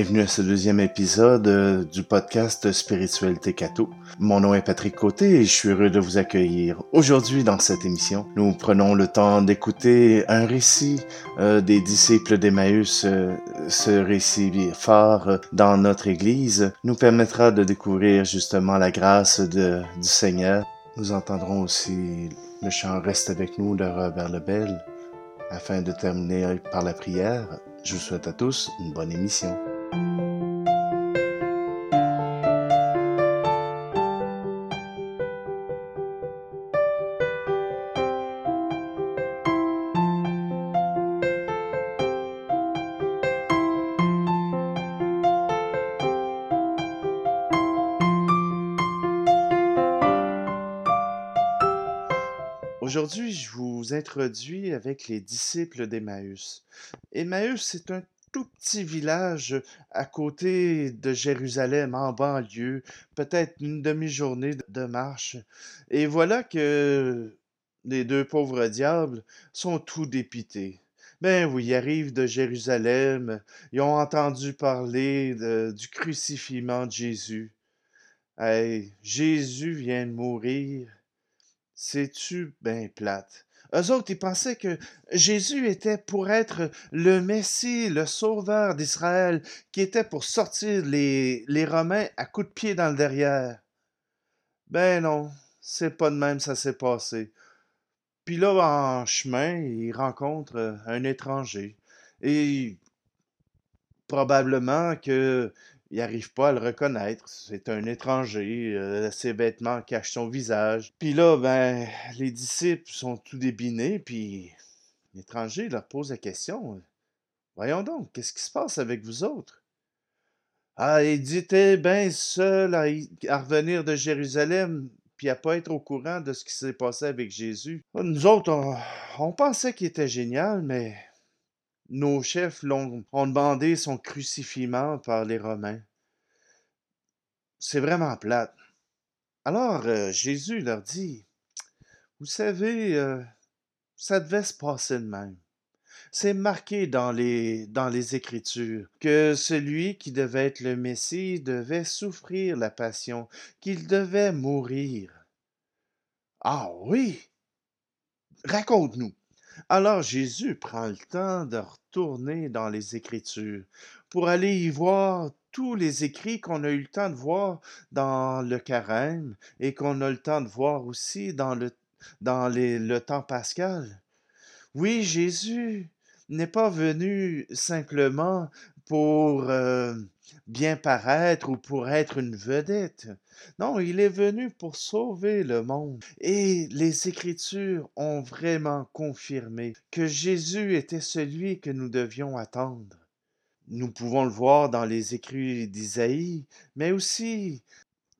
Bienvenue à ce deuxième épisode euh, du podcast Spiritualité Cato. Mon nom est Patrick Côté et je suis heureux de vous accueillir. Aujourd'hui, dans cette émission, nous prenons le temps d'écouter un récit euh, des disciples d'Emmaüs. Euh, ce récit phare dans notre Église nous permettra de découvrir justement la grâce du Seigneur. Nous entendrons aussi le chant Reste avec nous de Robert Lebel afin de terminer par la prière. Je vous souhaite à tous une bonne émission. Aujourd'hui, je vous introduis avec les disciples d'Emmaüs. Emmaüs, c'est un tout petit village à côté de Jérusalem, en banlieue, peut-être une demi-journée de marche. Et voilà que les deux pauvres diables sont tout dépités. Ben oui, ils arrivent de Jérusalem, ils ont entendu parler du crucifiement de Jésus. Hey, Jésus vient de mourir. C'est-tu bien plate? Eux autres, ils pensaient que Jésus était pour être le Messie, le Sauveur d'Israël, qui était pour sortir les, Romains à coups de pied dans le derrière. Ben non, c'est pas de même ça s'est passé. Puis là, en chemin, il rencontre un étranger. Et probablement que il n'arrive pas à le reconnaître. C'est un étranger. Euh, ses vêtements cachent son visage. Puis là, ben, les disciples sont tout débinés. Puis l'étranger leur pose la question Voyons donc, qu'est-ce qui se passe avec vous autres Ah, il dit T'es bien seul à, revenir de Jérusalem, puis à pas être au courant de ce qui s'est passé avec Jésus. Nous autres, on pensait qu'il était génial, mais nos chefs l'ont, ont demandé son crucifiement par les Romains. C'est vraiment plate. Alors euh, Jésus leur dit, Vous savez, euh, ça devait se passer de même. C'est marqué dans les, dans les Écritures que celui qui devait être le Messie devait souffrir la passion, qu'il devait mourir. Ah oui! Raconte-nous. Alors Jésus prend le temps de retourner dans les Écritures pour aller y voir tous les écrits qu'on a eu le temps de voir dans le carême et qu'on a le temps de voir aussi dans le, dans le temps pascal. Oui, Jésus n'est pas venu simplement pour euh, bien paraître ou pour être une vedette. Non, il est venu pour sauver le monde. Et les Écritures ont vraiment confirmé que Jésus était celui que nous devions attendre. Nous pouvons le voir dans les écrits d'Isaïe, mais aussi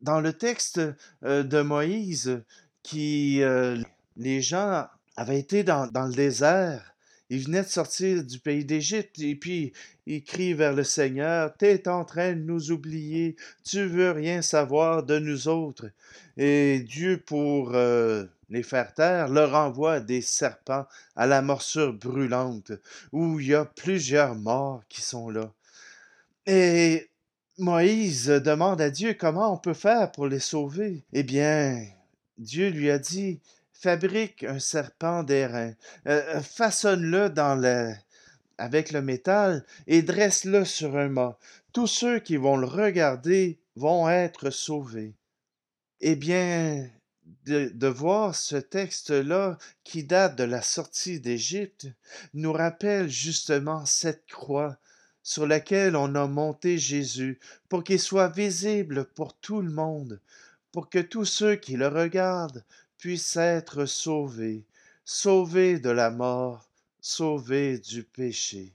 dans le texte euh, de Moïse, qui euh, les gens avaient été dans, dans le désert il venait de sortir du pays d'Égypte et puis il crie vers le Seigneur, T'es en train de nous oublier, tu veux rien savoir de nous autres. Et Dieu, pour euh, les faire taire, leur envoie des serpents à la morsure brûlante, où il y a plusieurs morts qui sont là. Et Moïse demande à Dieu comment on peut faire pour les sauver. Eh bien, Dieu lui a dit, fabrique un serpent d'airain, euh, euh, façonne-le dans le, avec le métal et dresse-le sur un mât. Tous ceux qui vont le regarder vont être sauvés. Eh bien, de, de voir ce texte-là qui date de la sortie d'Égypte nous rappelle justement cette croix sur laquelle on a monté Jésus pour qu'il soit visible pour tout le monde, pour que tous ceux qui le regardent puisse être sauvé, sauvé de la mort, sauvé du péché.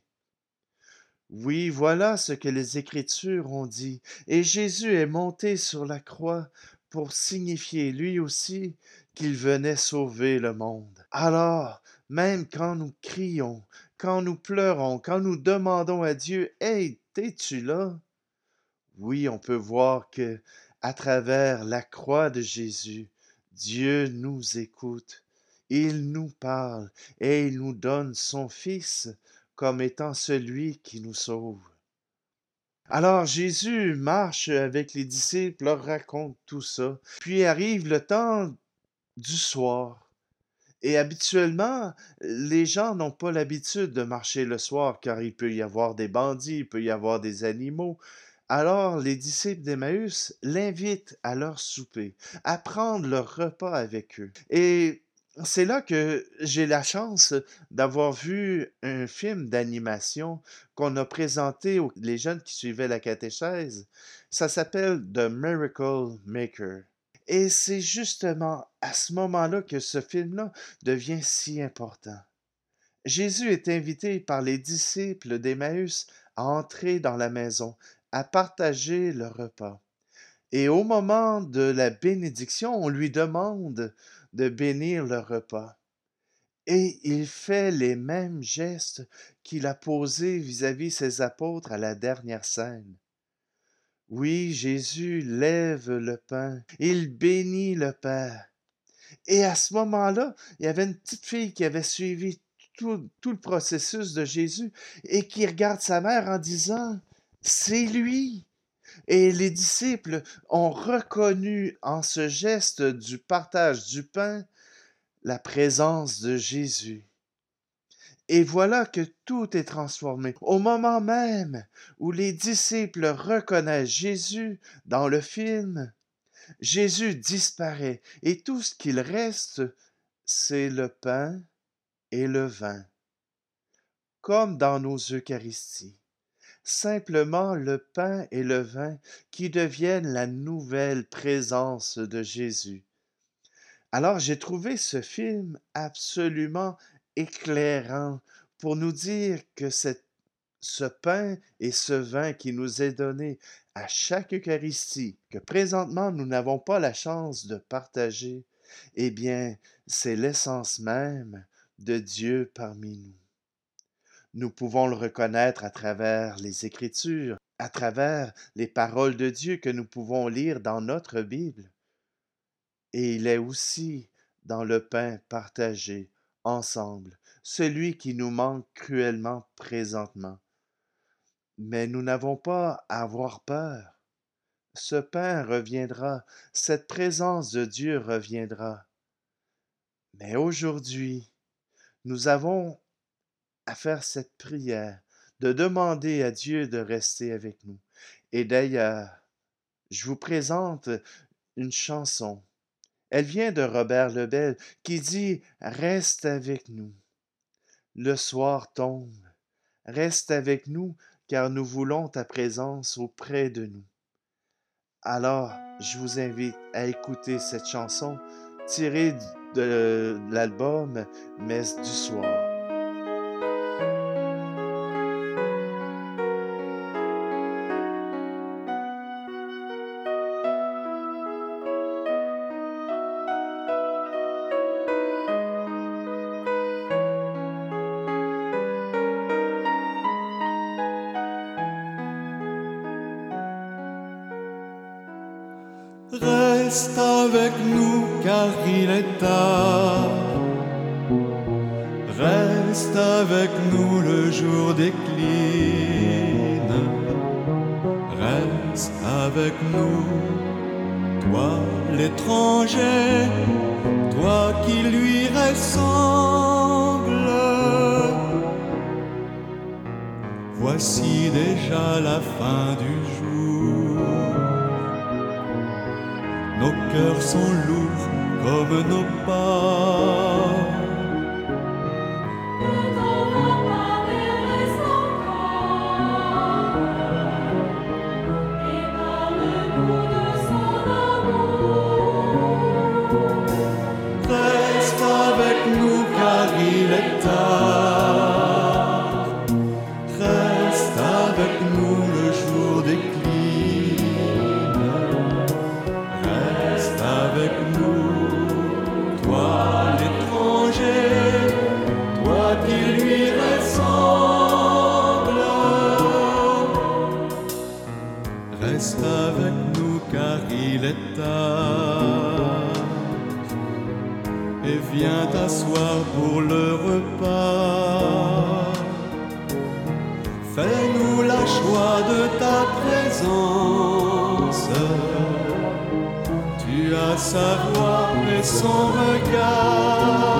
Oui, voilà ce que les Écritures ont dit, et Jésus est monté sur la croix pour signifier lui aussi qu'il venait sauver le monde. Alors, même quand nous crions, quand nous pleurons, quand nous demandons à Dieu Hey, t'es-tu là? Oui, on peut voir que, à travers la croix de Jésus, Dieu nous écoute, il nous parle et il nous donne son Fils comme étant celui qui nous sauve. Alors Jésus marche avec les disciples, leur raconte tout ça. Puis arrive le temps du soir. Et habituellement, les gens n'ont pas l'habitude de marcher le soir car il peut y avoir des bandits, il peut y avoir des animaux. Alors les disciples d'Emmaüs l'invitent à leur souper, à prendre leur repas avec eux. Et c'est là que j'ai la chance d'avoir vu un film d'animation qu'on a présenté aux jeunes qui suivaient la catéchèse. Ça s'appelle The Miracle Maker. Et c'est justement à ce moment-là que ce film-là devient si important. Jésus est invité par les disciples d'Emmaüs à entrer dans la maison, à partager le repas. Et au moment de la bénédiction, on lui demande de bénir le repas. Et il fait les mêmes gestes qu'il a posés vis-à-vis ses apôtres à la dernière scène. Oui, Jésus lève le pain, il bénit le Père. Et à ce moment-là, il y avait une petite fille qui avait suivi tout, tout, le processus de Jésus et qui regarde sa mère en disant, C'est lui. Et les disciples ont reconnu en ce geste du partage du pain la présence de Jésus. Et voilà que tout est transformé. Au moment même où les disciples reconnaissent Jésus dans le film, Jésus disparaît et tout ce qu'il reste, c'est le pain et le vin, comme dans nos Eucharisties simplement le pain et le vin qui deviennent la nouvelle présence de Jésus. Alors j'ai trouvé ce film absolument éclairant pour nous dire que ce pain et ce vin qui nous est donné à chaque Eucharistie, que présentement nous n'avons pas la chance de partager, eh bien, c'est l'essence même de Dieu parmi nous. Nous pouvons le reconnaître à travers les Écritures, à travers les paroles de Dieu que nous pouvons lire dans notre Bible. Et il est aussi dans le pain partagé ensemble, celui qui nous manque cruellement présentement. Mais nous n'avons pas à avoir peur. Ce pain reviendra, cette présence de Dieu reviendra. Mais aujourd'hui, nous avons à faire cette prière, de demander à Dieu de rester avec nous. Et d'ailleurs, je vous présente une chanson. Elle vient de Robert Lebel qui dit Reste avec nous. Le soir tombe. Reste avec nous car nous voulons ta présence auprès de nous. Alors, je vous invite à écouter cette chanson tirée de l'album Messe du soir. Avec nous car il est tard. Reste avec nous le jour décline. Reste avec nous, toi l'étranger, toi qui lui ressemble. Voici déjà la fin du nos cœurs sont lourds comme nos pas. Joie de ta présence. Tu as sa voix et son regard.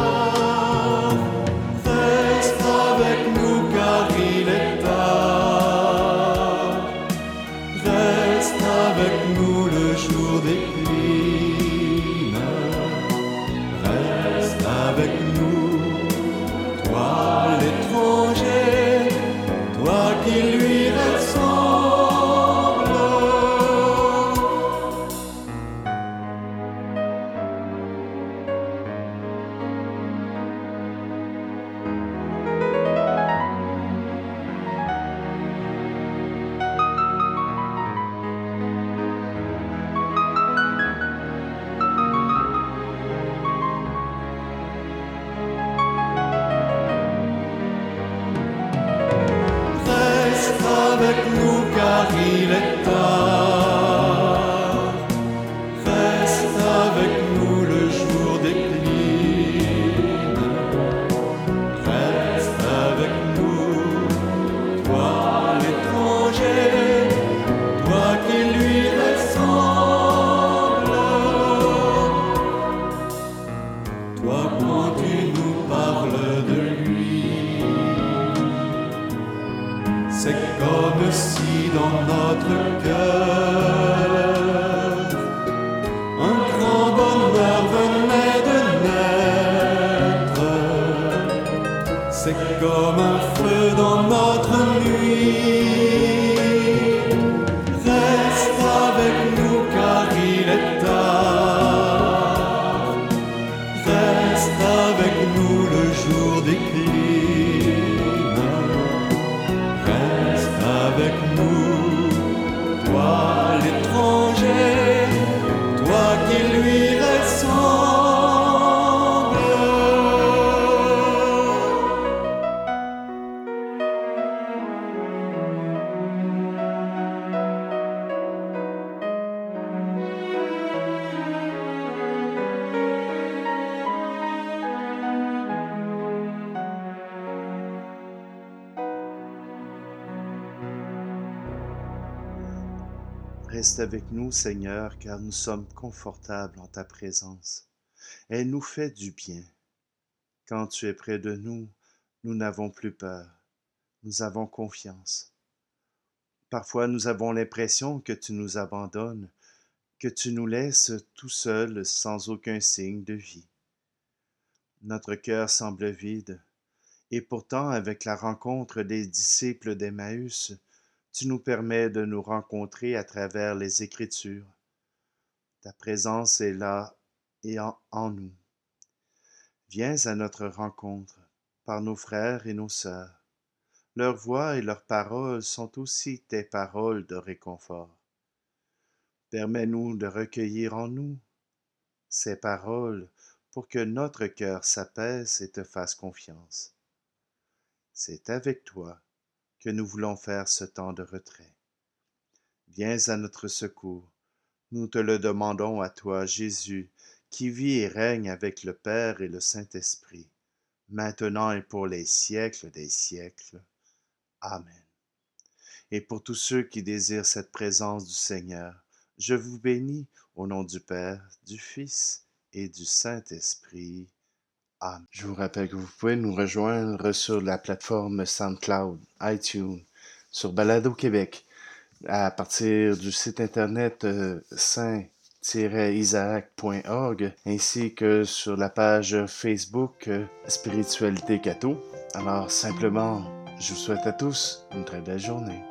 Avec nous car il est. dans notre cœur Reste avec nous, Seigneur, car nous sommes confortables en ta présence. Elle nous fait du bien. Quand tu es près de nous, nous n'avons plus peur. Nous avons confiance. Parfois, nous avons l'impression que tu nous abandonnes, que tu nous laisses tout seuls sans aucun signe de vie. Notre cœur semble vide, et pourtant, avec la rencontre des disciples d'Emmaüs, tu nous permets de nous rencontrer à travers les Écritures. Ta présence est là et en, nous. Viens à notre rencontre par nos frères et nos sœurs. Leurs voix et leurs paroles sont aussi tes paroles de réconfort. Permets-nous de recueillir en nous ces paroles pour que notre cœur s'apaise et te fasse confiance. C'est avec toi nous voulons faire ce temps de retrait. Viens à notre secours. Nous te le demandons à toi, Jésus, qui vit et règne avec le Père et le Saint-Esprit, maintenant et pour les siècles des siècles. Amen. Et pour tous ceux qui désirent cette présence du Seigneur, je vous bénis au nom du Père, du Fils et du Saint-Esprit. Amen. Je vous rappelle que vous pouvez nous rejoindre sur la plateforme SoundCloud, iTunes, sur Balado Québec, à partir du site internet euh, saint-isaac.org, ainsi que sur la page Facebook euh, Spiritualité Cato. Alors simplement, je vous souhaite à tous une très belle journée.